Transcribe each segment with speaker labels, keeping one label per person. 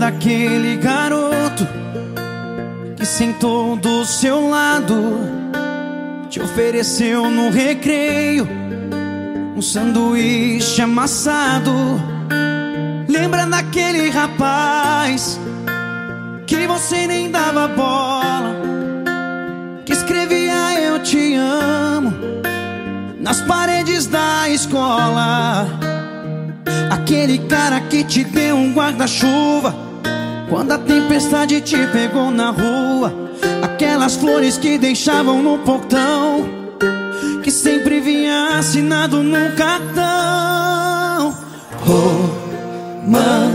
Speaker 1: daquele garoto que sentou do seu lado, te ofereceu no recreio um sanduíche amassado. Lembra daquele rapaz que você nem dava bola, que escrevia eu te amo nas paredes da escola. Aquele cara que te deu um guarda-chuva quando a tempestade te pegou na rua. Aquelas flores que deixavam no portão que sempre vinha assinado num cartão.
Speaker 2: Romântico.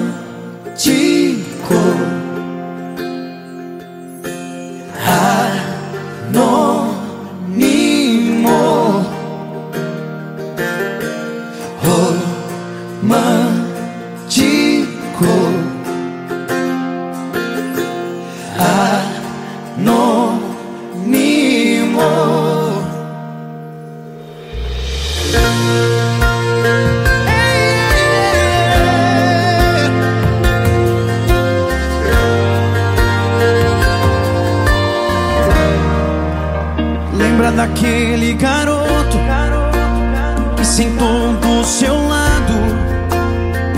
Speaker 2: Anônimo.
Speaker 1: Lembra daquele garoto que sentou do seu lado,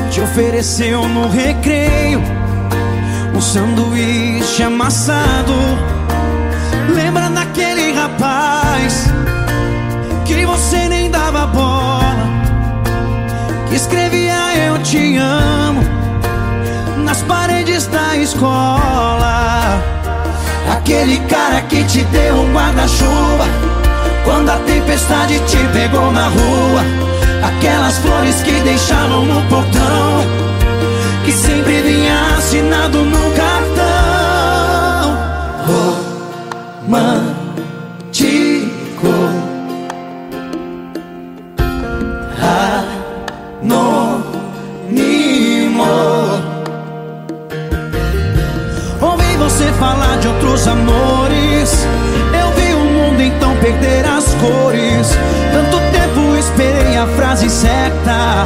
Speaker 1: te ofereceu no recreio um sanduíche amassado. Rapaz que você nem dava bola, que escrevia eu te amo nas paredes da escola.
Speaker 2: Aquele cara que te deu um guarda-chuva Quando a tempestade te pegou na rua. Aquelas flores que deixavam no portão Que sempre vinha assinado no cartão. Romântico
Speaker 1: você falar de outros amores. Eu vi o mundo então perder as cores. Tanto tempo esperei a frase certa